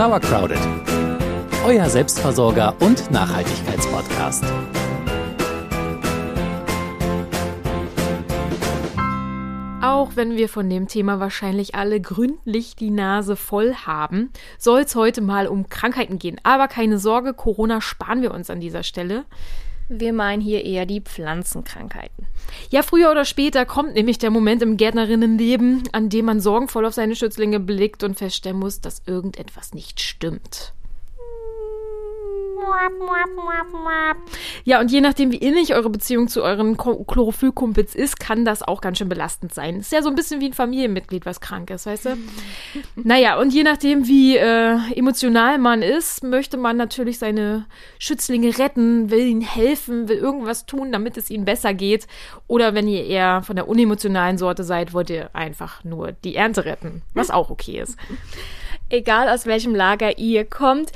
Sauercrowded, euer Selbstversorger und Nachhaltigkeitspodcast. Auch wenn wir von dem Thema wahrscheinlich alle gründlich die Nase voll haben, soll es heute mal um Krankheiten gehen. Aber keine Sorge, Corona sparen wir uns an dieser Stelle. Wir meinen hier eher die Pflanzenkrankheiten. Ja, früher oder später kommt nämlich der Moment im Gärtnerinnenleben, an dem man sorgenvoll auf seine Schützlinge blickt und feststellen muss, dass irgendetwas nicht stimmt. Ja, und je nachdem, wie innig eure Beziehung zu euren Chlorophyllkumpels ist, kann das auch ganz schön belastend sein. Ist ja so ein bisschen wie ein Familienmitglied, was krank ist, weißt du? naja, und je nachdem, wie äh, emotional man ist, möchte man natürlich seine Schützlinge retten, will ihnen helfen, will irgendwas tun, damit es ihnen besser geht. Oder wenn ihr eher von der unemotionalen Sorte seid, wollt ihr einfach nur die Ernte retten, was auch okay ist. Egal aus welchem Lager ihr kommt,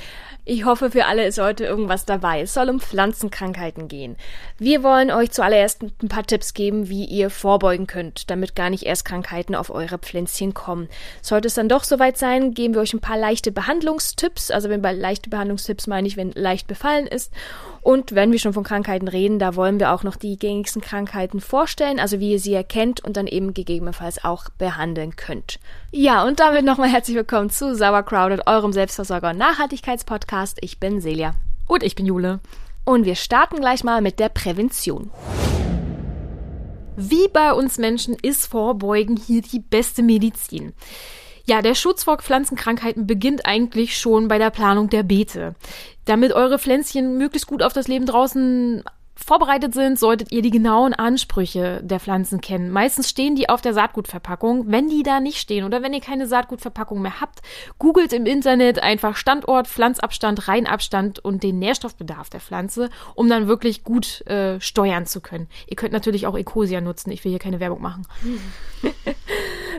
ich hoffe, für alle ist heute irgendwas dabei. Es soll um Pflanzenkrankheiten gehen. Wir wollen euch zuallererst ein paar Tipps geben, wie ihr vorbeugen könnt, damit gar nicht erst Krankheiten auf eure Pflänzchen kommen. Sollte es dann doch soweit sein, geben wir euch ein paar leichte Behandlungstipps. Also wenn bei leichte Behandlungstipps meine ich, wenn leicht befallen ist. Und wenn wir schon von Krankheiten reden, da wollen wir auch noch die gängigsten Krankheiten vorstellen, also wie ihr sie erkennt und dann eben gegebenenfalls auch behandeln könnt. Ja, und damit nochmal herzlich willkommen zu Sauercrowded, eurem Selbstversorger- und Nachhaltigkeitspodcast. Ich bin Celia. Und ich bin Jule. Und wir starten gleich mal mit der Prävention. Wie bei uns Menschen ist Vorbeugen hier die beste Medizin. Ja, der Schutz vor Pflanzenkrankheiten beginnt eigentlich schon bei der Planung der Beete. Damit eure Pflänzchen möglichst gut auf das Leben draußen vorbereitet sind, solltet ihr die genauen Ansprüche der Pflanzen kennen. Meistens stehen die auf der Saatgutverpackung. Wenn die da nicht stehen oder wenn ihr keine Saatgutverpackung mehr habt, googelt im Internet einfach Standort, Pflanzabstand, Reinabstand und den Nährstoffbedarf der Pflanze, um dann wirklich gut äh, steuern zu können. Ihr könnt natürlich auch Ecosia nutzen. Ich will hier keine Werbung machen.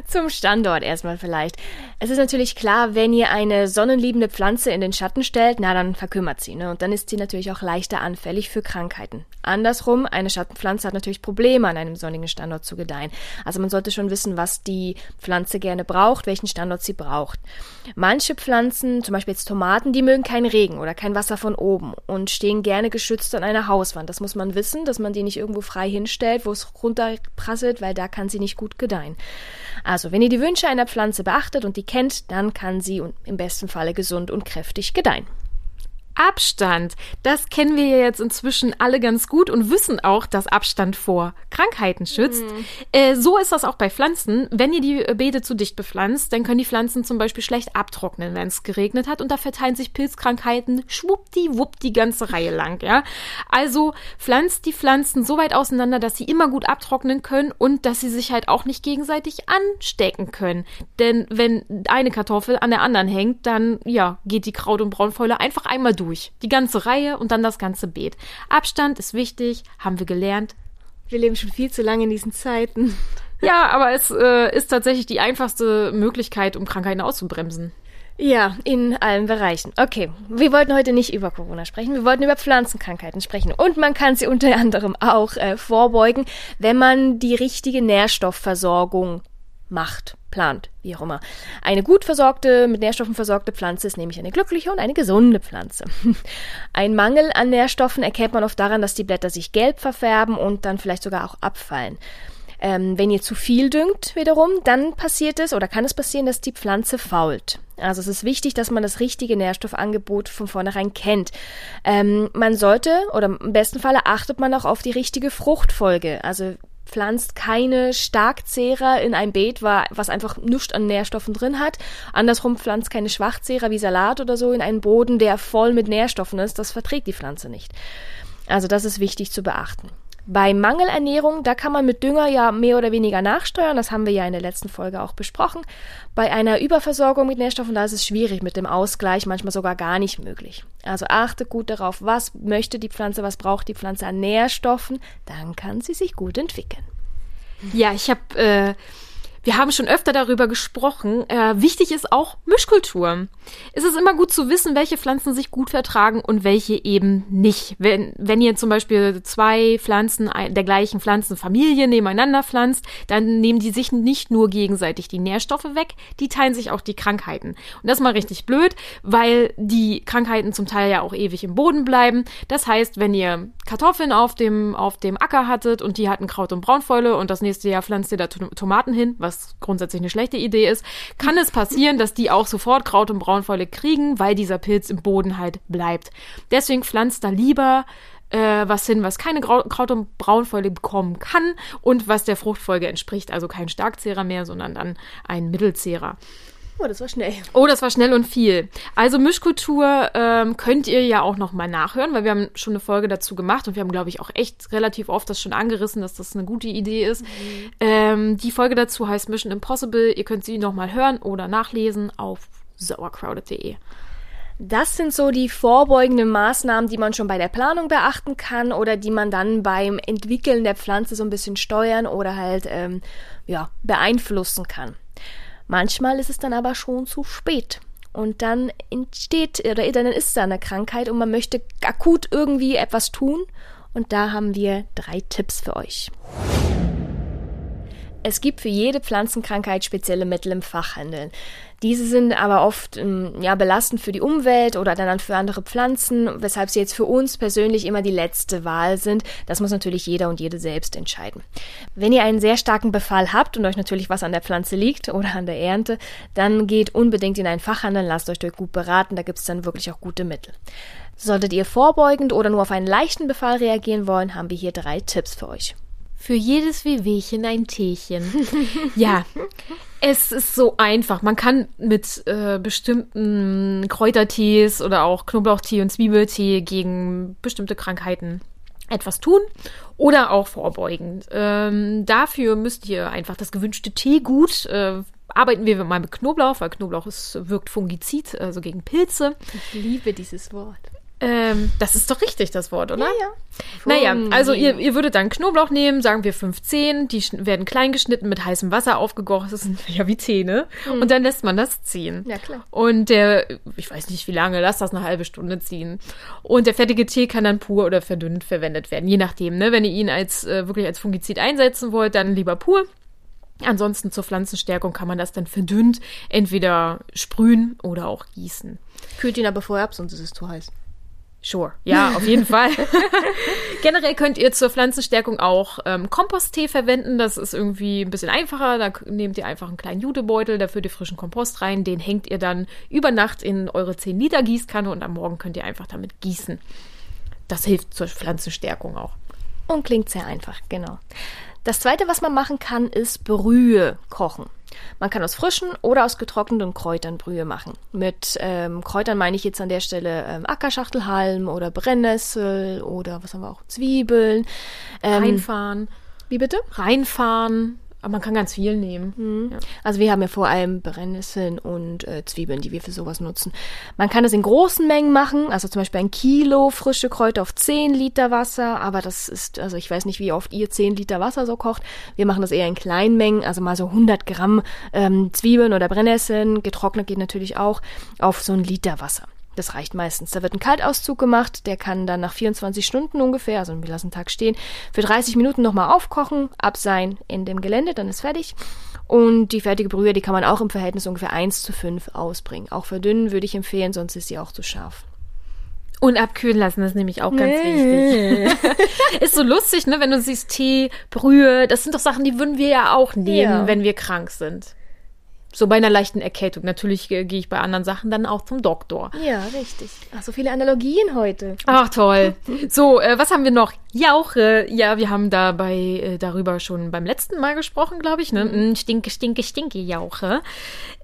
Zum Standort erstmal vielleicht. Es ist natürlich klar, wenn ihr eine sonnenliebende Pflanze in den Schatten stellt, na dann verkümmert sie, ne? Und dann ist sie natürlich auch leichter anfällig für Krankheiten. Andersrum, eine Schattenpflanze hat natürlich Probleme, an einem sonnigen Standort zu gedeihen. Also man sollte schon wissen, was die Pflanze gerne braucht, welchen Standort sie braucht. Manche Pflanzen, zum Beispiel jetzt Tomaten, die mögen keinen Regen oder kein Wasser von oben und stehen gerne geschützt an einer Hauswand. Das muss man wissen, dass man die nicht irgendwo frei hinstellt, wo es runterprasselt, weil da kann sie nicht gut gedeihen. Also, wenn ihr die Wünsche einer Pflanze beachtet und die kennt, dann kann sie im besten Falle gesund und kräftig gedeihen. Abstand. Das kennen wir ja jetzt inzwischen alle ganz gut und wissen auch, dass Abstand vor Krankheiten schützt. Mhm. Äh, so ist das auch bei Pflanzen. Wenn ihr die Beete zu dicht bepflanzt, dann können die Pflanzen zum Beispiel schlecht abtrocknen, wenn es geregnet hat und da verteilen sich Pilzkrankheiten schwuppdiwupp die ganze Reihe lang, ja. Also pflanzt die Pflanzen so weit auseinander, dass sie immer gut abtrocknen können und dass sie sich halt auch nicht gegenseitig anstecken können. Denn wenn eine Kartoffel an der anderen hängt, dann, ja, geht die Kraut- und Braunfäule einfach einmal durch durch. Die ganze Reihe und dann das ganze Beet. Abstand ist wichtig, haben wir gelernt. Wir leben schon viel zu lange in diesen Zeiten. Ja, aber es äh, ist tatsächlich die einfachste Möglichkeit, um Krankheiten auszubremsen. Ja, in allen Bereichen. Okay, wir wollten heute nicht über Corona sprechen, wir wollten über Pflanzenkrankheiten sprechen. Und man kann sie unter anderem auch äh, vorbeugen, wenn man die richtige Nährstoffversorgung macht, plant, wie auch immer. Eine gut versorgte, mit Nährstoffen versorgte Pflanze ist nämlich eine glückliche und eine gesunde Pflanze. Ein Mangel an Nährstoffen erkennt man oft daran, dass die Blätter sich gelb verfärben und dann vielleicht sogar auch abfallen. Ähm, wenn ihr zu viel düngt wiederum, dann passiert es oder kann es passieren, dass die Pflanze fault. Also es ist wichtig, dass man das richtige Nährstoffangebot von vornherein kennt. Ähm, man sollte oder im besten Falle achtet man auch auf die richtige Fruchtfolge. Also pflanzt keine Starkzehrer in ein Beet, was einfach nichts an Nährstoffen drin hat. Andersrum pflanzt keine Schwachzehrer wie Salat oder so in einen Boden, der voll mit Nährstoffen ist. Das verträgt die Pflanze nicht. Also das ist wichtig zu beachten. Bei Mangelernährung, da kann man mit Dünger ja mehr oder weniger nachsteuern. Das haben wir ja in der letzten Folge auch besprochen. Bei einer Überversorgung mit Nährstoffen, da ist es schwierig mit dem Ausgleich, manchmal sogar gar nicht möglich. Also achte gut darauf, was möchte die Pflanze, was braucht die Pflanze an Nährstoffen, dann kann sie sich gut entwickeln. Ja, ich habe äh, Wir haben schon öfter darüber gesprochen. Äh, wichtig ist auch Mischkultur. Es ist immer gut zu wissen, welche Pflanzen sich gut vertragen und welche eben nicht. Wenn, wenn ihr zum Beispiel zwei Pflanzen der gleichen Pflanzenfamilie nebeneinander pflanzt, dann nehmen die sich nicht nur gegenseitig die Nährstoffe weg, die teilen sich auch die Krankheiten. Und das ist mal richtig blöd, weil die Krankheiten zum Teil ja auch ewig im Boden bleiben. Das heißt, wenn ihr Kartoffeln auf dem, auf dem Acker hattet und die hatten Kraut und Braunfäule und das nächste Jahr pflanzt ihr da Tomaten hin, was grundsätzlich eine schlechte Idee ist, kann es passieren, dass die auch sofort Kraut und Braunfäule kriegen, weil dieser Pilz im Boden halt bleibt. Deswegen pflanzt da lieber äh, was hin, was keine Grau Kraut- und Braunfäule bekommen kann und was der Fruchtfolge entspricht. Also kein Starkzehrer mehr, sondern dann ein Mittelzehrer. Oh, das war schnell. Oh, das war schnell und viel. Also Mischkultur ähm, könnt ihr ja auch noch mal nachhören, weil wir haben schon eine Folge dazu gemacht und wir haben, glaube ich, auch echt relativ oft das schon angerissen, dass das eine gute Idee ist. Mhm. Ähm, die Folge dazu heißt Mission Impossible. Ihr könnt sie noch mal hören oder nachlesen auf sauercrowded.de. Das sind so die vorbeugenden Maßnahmen, die man schon bei der Planung beachten kann oder die man dann beim Entwickeln der Pflanze so ein bisschen steuern oder halt ähm, ja, beeinflussen kann. Manchmal ist es dann aber schon zu spät. Und dann entsteht oder dann ist da eine Krankheit und man möchte akut irgendwie etwas tun. Und da haben wir drei Tipps für euch. Es gibt für jede Pflanzenkrankheit spezielle Mittel im Fachhandel. Diese sind aber oft ähm, ja, belastend für die Umwelt oder dann für andere Pflanzen, weshalb sie jetzt für uns persönlich immer die letzte Wahl sind. Das muss natürlich jeder und jede selbst entscheiden. Wenn ihr einen sehr starken Befall habt und euch natürlich was an der Pflanze liegt oder an der Ernte, dann geht unbedingt in einen Fachhandel, lasst euch dort gut beraten, da gibt es dann wirklich auch gute Mittel. Solltet ihr vorbeugend oder nur auf einen leichten Befall reagieren wollen, haben wir hier drei Tipps für euch. Für jedes Wehwehchen ein Teechen. ja, es ist so einfach. Man kann mit äh, bestimmten Kräutertees oder auch Knoblauchtee und Zwiebeltee gegen bestimmte Krankheiten etwas tun oder auch vorbeugend. Ähm, dafür müsst ihr einfach das gewünschte Teegut äh, arbeiten wir mal mit Knoblauch, weil Knoblauch ist, wirkt fungizid, also gegen Pilze. Ich liebe dieses Wort. Ähm, das ist doch richtig, das Wort, oder? Ja, ja. Naja, also ihr, ihr würdet dann Knoblauch nehmen, sagen wir 15, die werden klein geschnitten, mit heißem Wasser aufgegossen, das sind ja wie Zähne. Mhm. Und dann lässt man das ziehen. Ja, klar. Und der, ich weiß nicht wie lange, lasst das eine halbe Stunde ziehen. Und der fertige Tee kann dann pur oder verdünnt verwendet werden, je nachdem. Ne? Wenn ihr ihn als äh, wirklich als Fungizid einsetzen wollt, dann lieber pur. Ansonsten zur Pflanzenstärkung kann man das dann verdünnt entweder sprühen oder auch gießen. Kühlt ihn aber vorher ab, sonst ist es zu heiß. Sure, ja, auf jeden Fall. Generell könnt ihr zur Pflanzenstärkung auch ähm, Komposttee verwenden. Das ist irgendwie ein bisschen einfacher. Da nehmt ihr einfach einen kleinen Jutebeutel, da führt ihr frischen Kompost rein. Den hängt ihr dann über Nacht in eure 10 Liter Gießkanne und am Morgen könnt ihr einfach damit gießen. Das hilft zur Pflanzenstärkung auch. Und klingt sehr einfach, genau. Das zweite, was man machen kann, ist Brühe kochen. Man kann aus frischen oder aus getrockneten Kräutern Brühe machen. Mit ähm, Kräutern meine ich jetzt an der Stelle ähm, Ackerschachtelhalm oder Brennnessel oder was haben wir auch, Zwiebeln. Ähm, Reinfahren. Wie bitte? Reinfahren. Aber man kann ganz viel nehmen. Mhm. Ja. Also wir haben ja vor allem Brennnesseln und äh, Zwiebeln, die wir für sowas nutzen. Man kann das in großen Mengen machen, also zum Beispiel ein Kilo frische Kräuter auf 10 Liter Wasser, aber das ist, also ich weiß nicht, wie oft ihr 10 Liter Wasser so kocht. Wir machen das eher in kleinen Mengen, also mal so 100 Gramm ähm, Zwiebeln oder Brennnesseln, getrocknet geht natürlich auch, auf so ein Liter Wasser. Das reicht meistens. Da wird ein Kaltauszug gemacht, der kann dann nach 24 Stunden ungefähr, also wir lassen einen Tag stehen, für 30 Minuten nochmal aufkochen, ab sein in dem Gelände, dann ist fertig. Und die fertige Brühe, die kann man auch im Verhältnis ungefähr 1 zu 5 ausbringen. Auch verdünnen würde ich empfehlen, sonst ist sie auch zu scharf. Und abkühlen lassen ist nämlich auch ganz nee. wichtig. ist so lustig, ne, wenn du siehst Tee, Brühe, das sind doch Sachen, die würden wir ja auch nehmen, ja. wenn wir krank sind. So bei einer leichten Erkältung. Natürlich äh, gehe ich bei anderen Sachen dann auch zum Doktor. Ja, richtig. Ach, so viele Analogien heute. Ach, toll. So, äh, was haben wir noch? Jauche. Ja, wir haben dabei äh, darüber schon beim letzten Mal gesprochen, glaube ich. Ne? Mhm. Mm, stinke, stinke, stinke Jauche.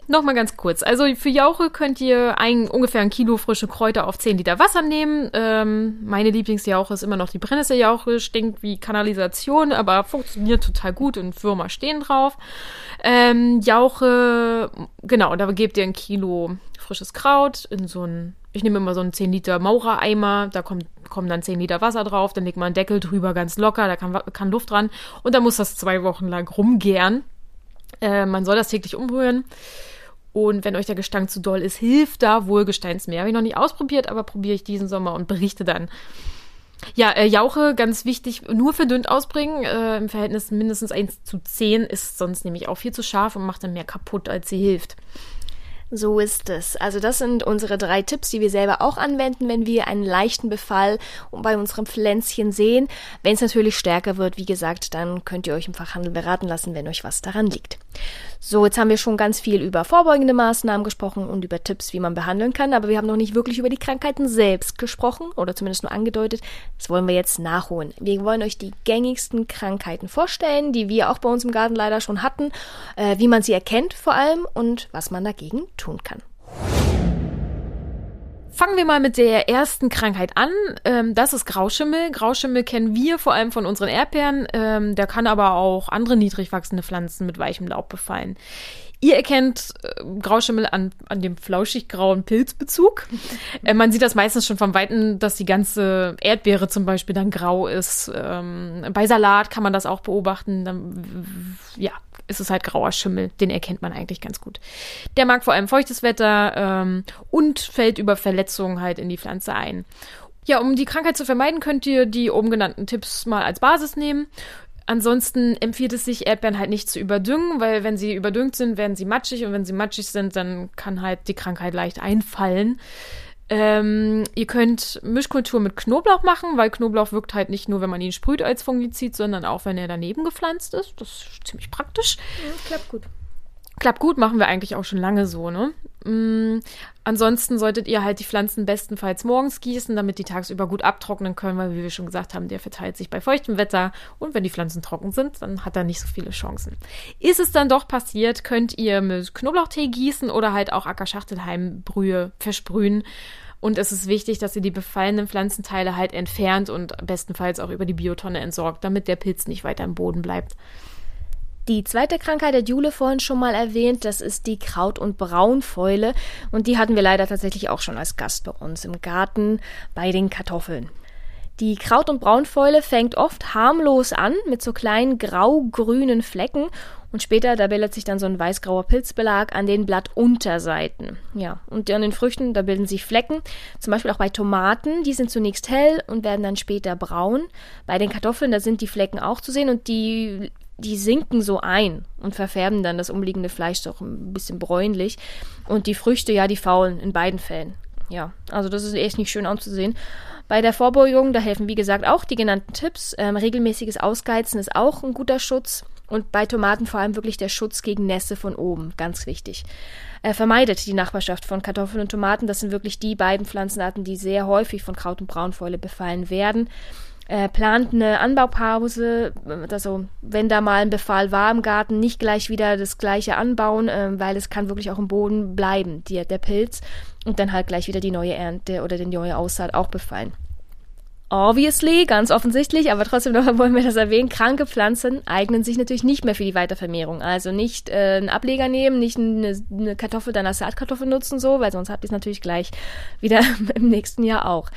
Nochmal ganz kurz. Also für Jauche könnt ihr ein, ungefähr ein Kilo frische Kräuter auf 10 Liter Wasser nehmen. Ähm, meine Lieblingsjauche ist immer noch die Brennnesseljauche. Stinkt wie Kanalisation, aber funktioniert total gut und Würmer stehen drauf. Ähm, Jauche, genau, da gebt ihr ein Kilo frisches Kraut in so ein, ich nehme immer so einen 10 Liter Maurer-Eimer, da kommt, kommen dann 10 Liter Wasser drauf, dann legt man einen Deckel drüber, ganz locker, da kann, kann Luft dran und dann muss das zwei Wochen lang rumgären. Äh, man soll das täglich umrühren. Und wenn euch der Gestank zu doll ist, hilft da wohl Gesteinsmeer. Habe ich noch nicht ausprobiert, aber probiere ich diesen Sommer und berichte dann. Ja, äh, Jauche, ganz wichtig, nur verdünnt ausbringen. Äh, Im Verhältnis mindestens 1 zu 10 ist sonst nämlich auch viel zu scharf und macht dann mehr kaputt, als sie hilft. So ist es. Also das sind unsere drei Tipps, die wir selber auch anwenden, wenn wir einen leichten Befall bei unserem Pflänzchen sehen. Wenn es natürlich stärker wird, wie gesagt, dann könnt ihr euch im Fachhandel beraten lassen, wenn euch was daran liegt. So, jetzt haben wir schon ganz viel über vorbeugende Maßnahmen gesprochen und über Tipps, wie man behandeln kann, aber wir haben noch nicht wirklich über die Krankheiten selbst gesprochen oder zumindest nur angedeutet. Das wollen wir jetzt nachholen. Wir wollen euch die gängigsten Krankheiten vorstellen, die wir auch bei uns im Garten leider schon hatten, äh, wie man sie erkennt vor allem und was man dagegen tun kann. Fangen wir mal mit der ersten Krankheit an. Ähm, das ist Grauschimmel. Grauschimmel kennen wir vor allem von unseren Erdbeeren. Ähm, der kann aber auch andere niedrig wachsende Pflanzen mit weichem Laub befallen. Ihr erkennt äh, Grauschimmel an, an dem flauschig-grauen Pilzbezug. äh, man sieht das meistens schon vom Weiten, dass die ganze Erdbeere zum Beispiel dann grau ist. Ähm, bei Salat kann man das auch beobachten. Dann, ja, ist es halt grauer Schimmel. Den erkennt man eigentlich ganz gut. Der mag vor allem feuchtes Wetter ähm, und fällt über Verletzungen halt in die Pflanze ein. Ja, um die Krankheit zu vermeiden, könnt ihr die oben genannten Tipps mal als Basis nehmen. Ansonsten empfiehlt es sich, Erdbeeren halt nicht zu überdüngen, weil wenn sie überdüngt sind, werden sie matschig und wenn sie matschig sind, dann kann halt die Krankheit leicht einfallen. Ähm, ihr könnt Mischkultur mit Knoblauch machen, weil Knoblauch wirkt halt nicht nur, wenn man ihn sprüht als Fungizid, sondern auch, wenn er daneben gepflanzt ist. Das ist ziemlich praktisch. Ja, klappt gut. Klappt gut, machen wir eigentlich auch schon lange so, ne? Mm, ansonsten solltet ihr halt die Pflanzen bestenfalls morgens gießen, damit die tagsüber gut abtrocknen können, weil wie wir schon gesagt haben, der verteilt sich bei feuchtem Wetter und wenn die Pflanzen trocken sind, dann hat er nicht so viele Chancen. Ist es dann doch passiert, könnt ihr mit Knoblauchtee gießen oder halt auch Ackerschachtelheimbrühe versprühen und es ist wichtig, dass ihr die befallenen Pflanzenteile halt entfernt und bestenfalls auch über die Biotonne entsorgt, damit der Pilz nicht weiter im Boden bleibt. Die zweite Krankheit hat Jule vorhin schon mal erwähnt, das ist die Kraut- und Braunfäule. Und die hatten wir leider tatsächlich auch schon als Gast bei uns im Garten bei den Kartoffeln. Die Kraut- und Braunfäule fängt oft harmlos an mit so kleinen grau-grünen Flecken und später, da bildet sich dann so ein weißgrauer Pilzbelag an den Blattunterseiten. Ja, und an den Früchten, da bilden sich Flecken. Zum Beispiel auch bei Tomaten, die sind zunächst hell und werden dann später braun. Bei den Kartoffeln, da sind die Flecken auch zu sehen und die, die sinken so ein und verfärben dann das umliegende Fleisch doch ein bisschen bräunlich. Und die Früchte, ja, die faulen in beiden Fällen. Ja, also das ist echt nicht schön anzusehen. Bei der Vorbeugung, da helfen wie gesagt auch die genannten Tipps. Ähm, regelmäßiges Ausgeizen ist auch ein guter Schutz. Und bei Tomaten vor allem wirklich der Schutz gegen Nässe von oben, ganz wichtig. Er vermeidet die Nachbarschaft von Kartoffeln und Tomaten. Das sind wirklich die beiden Pflanzenarten, die sehr häufig von Kraut- und Braunfäule befallen werden. Er plant eine Anbaupause, also wenn da mal ein Befall war im Garten, nicht gleich wieder das gleiche anbauen, äh, weil es kann wirklich auch im Boden bleiben, die, der Pilz, und dann halt gleich wieder die neue Ernte oder die neue Aussaat auch befallen. Obviously, ganz offensichtlich, aber trotzdem noch wollen wir das erwähnen. Kranke Pflanzen eignen sich natürlich nicht mehr für die Weitervermehrung. Also nicht äh, einen Ableger nehmen, nicht eine, eine Kartoffel deiner Saatkartoffel nutzen, so, weil sonst habt ihr es natürlich gleich wieder im nächsten Jahr auch.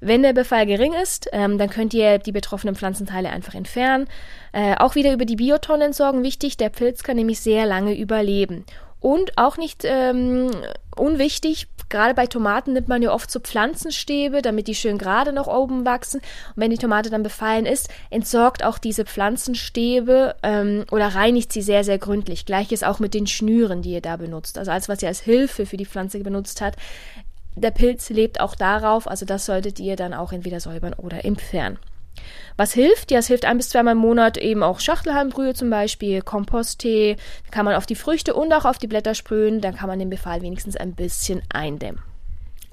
Wenn der Befall gering ist, ähm, dann könnt ihr die betroffenen Pflanzenteile einfach entfernen. Äh, auch wieder über die Biotonne entsorgen. Wichtig, der Pilz kann nämlich sehr lange überleben. Und auch nicht ähm, unwichtig, gerade bei Tomaten nimmt man ja oft so Pflanzenstäbe, damit die schön gerade noch oben wachsen. Und wenn die Tomate dann befallen ist, entsorgt auch diese Pflanzenstäbe ähm, oder reinigt sie sehr, sehr gründlich. Gleiches auch mit den Schnüren, die ihr da benutzt. Also alles, was ihr als Hilfe für die Pflanze benutzt habt. Der Pilz lebt auch darauf, also das solltet ihr dann auch entweder säubern oder entfernen. Was hilft? Ja, es hilft ein bis zweimal im Monat eben auch Schachtelhalmbrühe zum Beispiel, Komposttee, kann man auf die Früchte und auch auf die Blätter sprühen, dann kann man den Befall wenigstens ein bisschen eindämmen.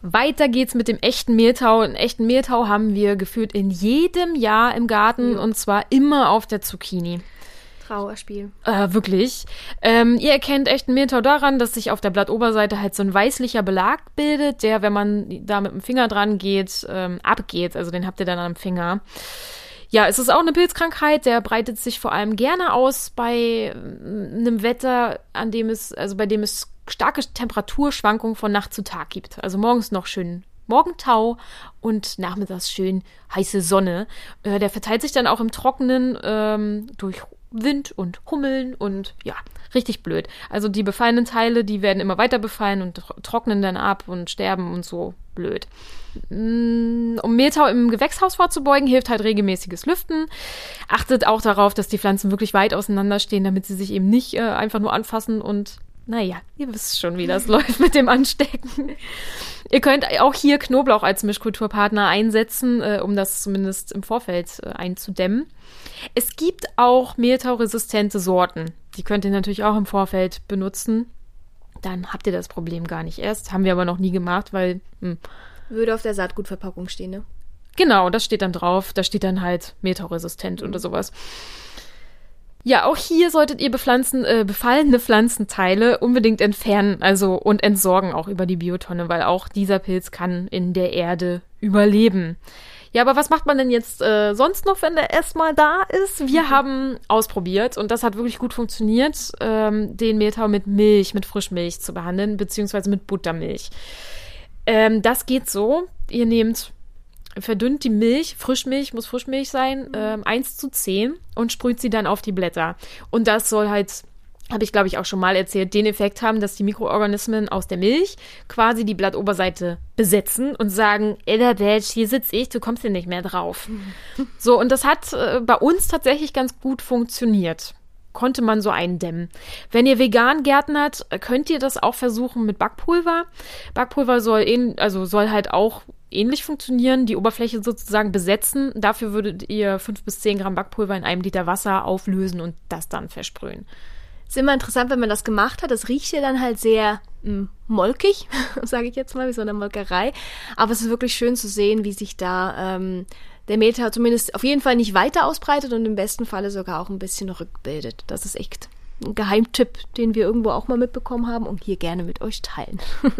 Weiter geht's mit dem echten Mehltau. Einen echten Mehltau haben wir geführt in jedem Jahr im Garten und zwar immer auf der Zucchini. Trauerspiel. Äh, wirklich. Ähm, ihr erkennt echten Mehltau daran, dass sich auf der Blattoberseite halt so ein weißlicher Belag bildet, der, wenn man da mit dem Finger dran geht, ähm, abgeht. Also den habt ihr dann am Finger. Ja, es ist auch eine Pilzkrankheit, der breitet sich vor allem gerne aus bei ähm, einem Wetter, an dem es, also bei dem es starke Temperaturschwankungen von Nacht zu Tag gibt. Also morgens noch schön Morgentau und nachmittags schön heiße Sonne. Äh, der verteilt sich dann auch im Trockenen ähm, durch Wind und Hummeln und ja, richtig blöd. Also die befallenen Teile, die werden immer weiter befallen und trocknen dann ab und sterben und so blöd. Mm, um Mehltau im Gewächshaus vorzubeugen, hilft halt regelmäßiges Lüften. Achtet auch darauf, dass die Pflanzen wirklich weit auseinander stehen, damit sie sich eben nicht äh, einfach nur anfassen und naja, ihr wisst schon, wie das läuft mit dem Anstecken. Ihr könnt auch hier Knoblauch als Mischkulturpartner einsetzen, äh, um das zumindest im Vorfeld äh, einzudämmen. Es gibt auch mehltauresistente Sorten. Die könnt ihr natürlich auch im Vorfeld benutzen. Dann habt ihr das Problem gar nicht erst. Haben wir aber noch nie gemacht, weil. Hm. Würde auf der Saatgutverpackung stehen, ne? Genau, das steht dann drauf. Da steht dann halt mehltauresistent oder sowas. Ja, auch hier solltet ihr bepflanzen, äh, befallene Pflanzenteile unbedingt entfernen, also und entsorgen auch über die Biotonne, weil auch dieser Pilz kann in der Erde überleben. Ja, aber was macht man denn jetzt äh, sonst noch, wenn der erstmal da ist? Wir mhm. haben ausprobiert und das hat wirklich gut funktioniert, ähm, den Mehltau mit Milch, mit Frischmilch zu behandeln, beziehungsweise mit Buttermilch. Ähm, das geht so, ihr nehmt verdünnt die Milch, Frischmilch, muss Frischmilch sein, mhm. ähm, 1 zu 10 und sprüht sie dann auf die Blätter. Und das soll halt, habe ich glaube ich auch schon mal erzählt, den Effekt haben, dass die Mikroorganismen aus der Milch quasi die Blattoberseite besetzen und sagen, Elderbetch, hier sitze ich, du kommst hier nicht mehr drauf. Mhm. So, und das hat äh, bei uns tatsächlich ganz gut funktioniert konnte man so eindämmen. Wenn ihr vegan gärtnert, könnt ihr das auch versuchen mit Backpulver. Backpulver soll, in, also soll halt auch ähnlich funktionieren, die Oberfläche sozusagen besetzen. Dafür würdet ihr fünf bis zehn Gramm Backpulver in einem Liter Wasser auflösen und das dann versprühen. Ist immer interessant, wenn man das gemacht hat. Das riecht ja dann halt sehr mh, hm, molkig, sage ich jetzt mal, wie so eine Molkerei. Aber es ist wirklich schön zu sehen, wie sich da ähm, der Meter zumindest auf jeden Fall nicht weiter ausbreitet und im besten Falle sogar auch ein bisschen rückbildet. Das ist echt ein Geheimtipp, den wir irgendwo auch mal mitbekommen haben und hier gerne mit euch teilen.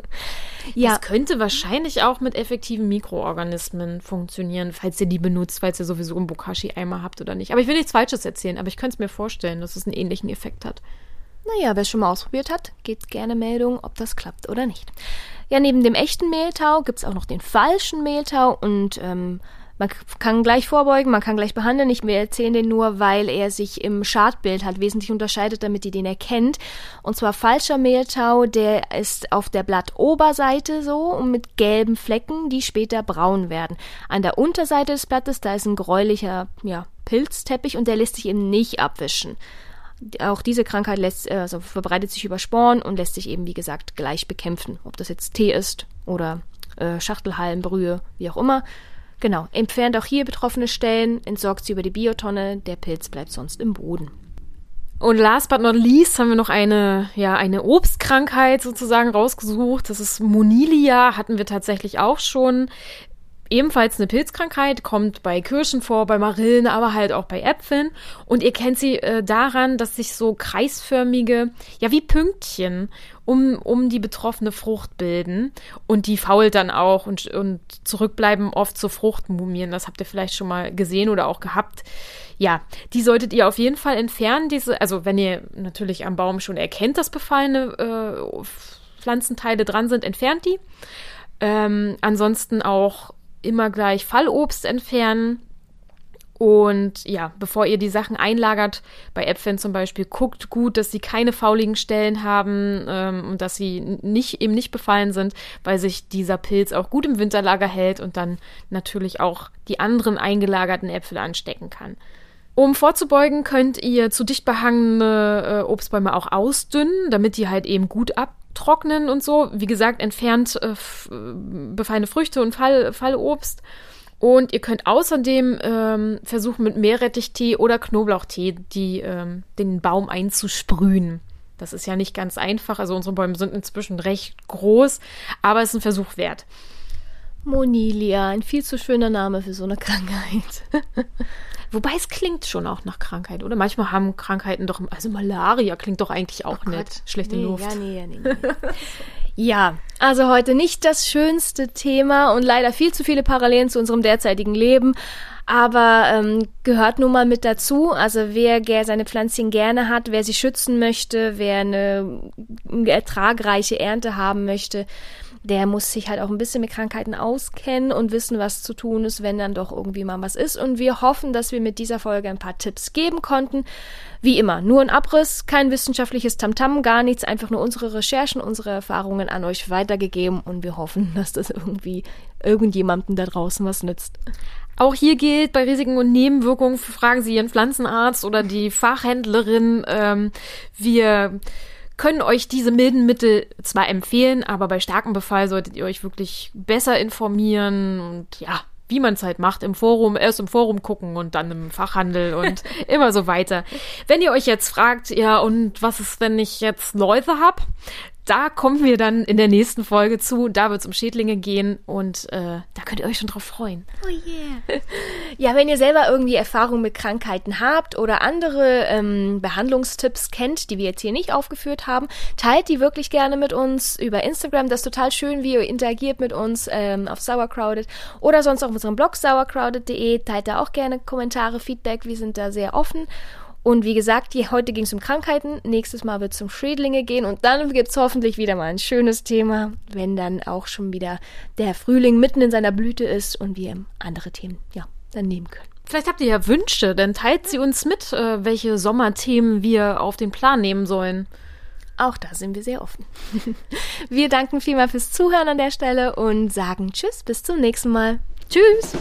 ja. Das könnte wahrscheinlich auch mit effektiven Mikroorganismen funktionieren, falls ihr die benutzt, falls ihr sowieso einen Bokashi-Eimer habt oder nicht. Aber ich will nichts Falsches erzählen, aber ich könnte es mir vorstellen, dass es einen ähnlichen Effekt hat. Naja, wer es schon mal ausprobiert hat, gebt gerne Meldung, ob das klappt oder nicht. Ja, neben dem echten Mehltau gibt es auch noch den falschen Mehltau und ähm, man kann gleich vorbeugen, man kann gleich behandeln. Ich erzähle den nur, weil er sich im Schadbild halt wesentlich unterscheidet, damit ihr den erkennt. Und zwar falscher Mehltau, der ist auf der Blattoberseite so und mit gelben Flecken, die später braun werden. An der Unterseite des Blattes, da ist ein gräulicher ja, Pilzteppich und der lässt sich eben nicht abwischen. Auch diese Krankheit lässt, also verbreitet sich über Sporen und lässt sich eben, wie gesagt, gleich bekämpfen. Ob das jetzt Tee ist oder äh, Schachtelhallenbrühe, wie auch immer. Genau, entfernt auch hier betroffene Stellen, entsorgt sie über die Biotonne, der Pilz bleibt sonst im Boden. Und last but not least haben wir noch eine, ja, eine Obstkrankheit sozusagen rausgesucht. Das ist Monilia, hatten wir tatsächlich auch schon ebenfalls eine Pilzkrankheit, kommt bei Kirschen vor, bei Marillen, aber halt auch bei Äpfeln. Und ihr kennt sie äh, daran, dass sich so kreisförmige, ja wie Pünktchen um, um die betroffene Frucht bilden. Und die fault dann auch und, und zurückbleiben oft so Fruchtmumien. Das habt ihr vielleicht schon mal gesehen oder auch gehabt. Ja, die solltet ihr auf jeden Fall entfernen. Diese, also wenn ihr natürlich am Baum schon erkennt, dass befallene äh, Pflanzenteile dran sind, entfernt die. Ähm, ansonsten auch immer gleich Fallobst entfernen. Und ja, bevor ihr die Sachen einlagert, bei Äpfeln zum Beispiel, guckt gut, dass sie keine fauligen Stellen haben ähm, und dass sie nicht, eben nicht befallen sind, weil sich dieser Pilz auch gut im Winterlager hält und dann natürlich auch die anderen eingelagerten Äpfel anstecken kann. Um vorzubeugen, könnt ihr zu dicht behangene äh, Obstbäume auch ausdünnen, damit die halt eben gut abtrocknen und so. Wie gesagt, entfernt äh, befallene Früchte und Fall, Fallobst. Und ihr könnt außerdem ähm, versuchen, mit Meerrettichtee oder Knoblauchtee die, ähm, den Baum einzusprühen. Das ist ja nicht ganz einfach. Also unsere Bäume sind inzwischen recht groß, aber es ist ein Versuch wert. Monilia, ein viel zu schöner Name für so eine Krankheit. Wobei es klingt schon auch nach Krankheit, oder? Manchmal haben Krankheiten doch, also Malaria klingt doch eigentlich auch oh nicht. Schlechte nee, Luft. Ja, nee, nee, nee. ja, also heute nicht das schönste Thema und leider viel zu viele Parallelen zu unserem derzeitigen Leben. Aber ähm, gehört nun mal mit dazu. Also wer seine Pflanzchen gerne hat, wer sie schützen möchte, wer eine ertragreiche Ernte haben möchte, der muss sich halt auch ein bisschen mit Krankheiten auskennen und wissen, was zu tun ist, wenn dann doch irgendwie mal was ist. Und wir hoffen, dass wir mit dieser Folge ein paar Tipps geben konnten. Wie immer, nur ein Abriss, kein wissenschaftliches Tamtam, gar nichts, einfach nur unsere Recherchen, unsere Erfahrungen an euch weitergegeben und wir hoffen, dass das irgendwie irgendjemandem da draußen was nützt. Auch hier gilt, bei Risiken und Nebenwirkungen fragen Sie Ihren Pflanzenarzt oder die Fachhändlerin. Ähm, wir können euch diese milden Mittel zwar empfehlen, aber bei starkem Befall solltet ihr euch wirklich besser informieren und ja, wie man es halt macht, im Forum, erst im Forum gucken und dann im Fachhandel und immer so weiter. Wenn ihr euch jetzt fragt, ja, und was ist, wenn ich jetzt Läuse hab? Da kommen wir dann in der nächsten Folge zu. Da wird es um Schädlinge gehen und äh, da könnt ihr euch schon drauf freuen. Oh yeah. ja, wenn ihr selber irgendwie Erfahrung mit Krankheiten habt oder andere ähm, Behandlungstipps kennt, die wir jetzt hier nicht aufgeführt haben, teilt die wirklich gerne mit uns über Instagram. Das ist total schön, wie ihr interagiert mit uns ähm, auf Sauercrowded oder sonst auf unserem Blog sauercrowded.de. Teilt da auch gerne Kommentare, Feedback. Wir sind da sehr offen. Und wie gesagt, hier, heute ging es um Krankheiten, nächstes Mal wird es um Schädlinge gehen und dann gibt es hoffentlich wieder mal ein schönes Thema, wenn dann auch schon wieder der Frühling mitten in seiner Blüte ist und wir andere Themen ja, dann nehmen können. Vielleicht habt ihr ja Wünsche, dann teilt sie uns mit, äh, welche Sommerthemen wir auf den Plan nehmen sollen. Auch da sind wir sehr offen. wir danken vielmal fürs Zuhören an der Stelle und sagen Tschüss, bis zum nächsten Mal. Tschüss!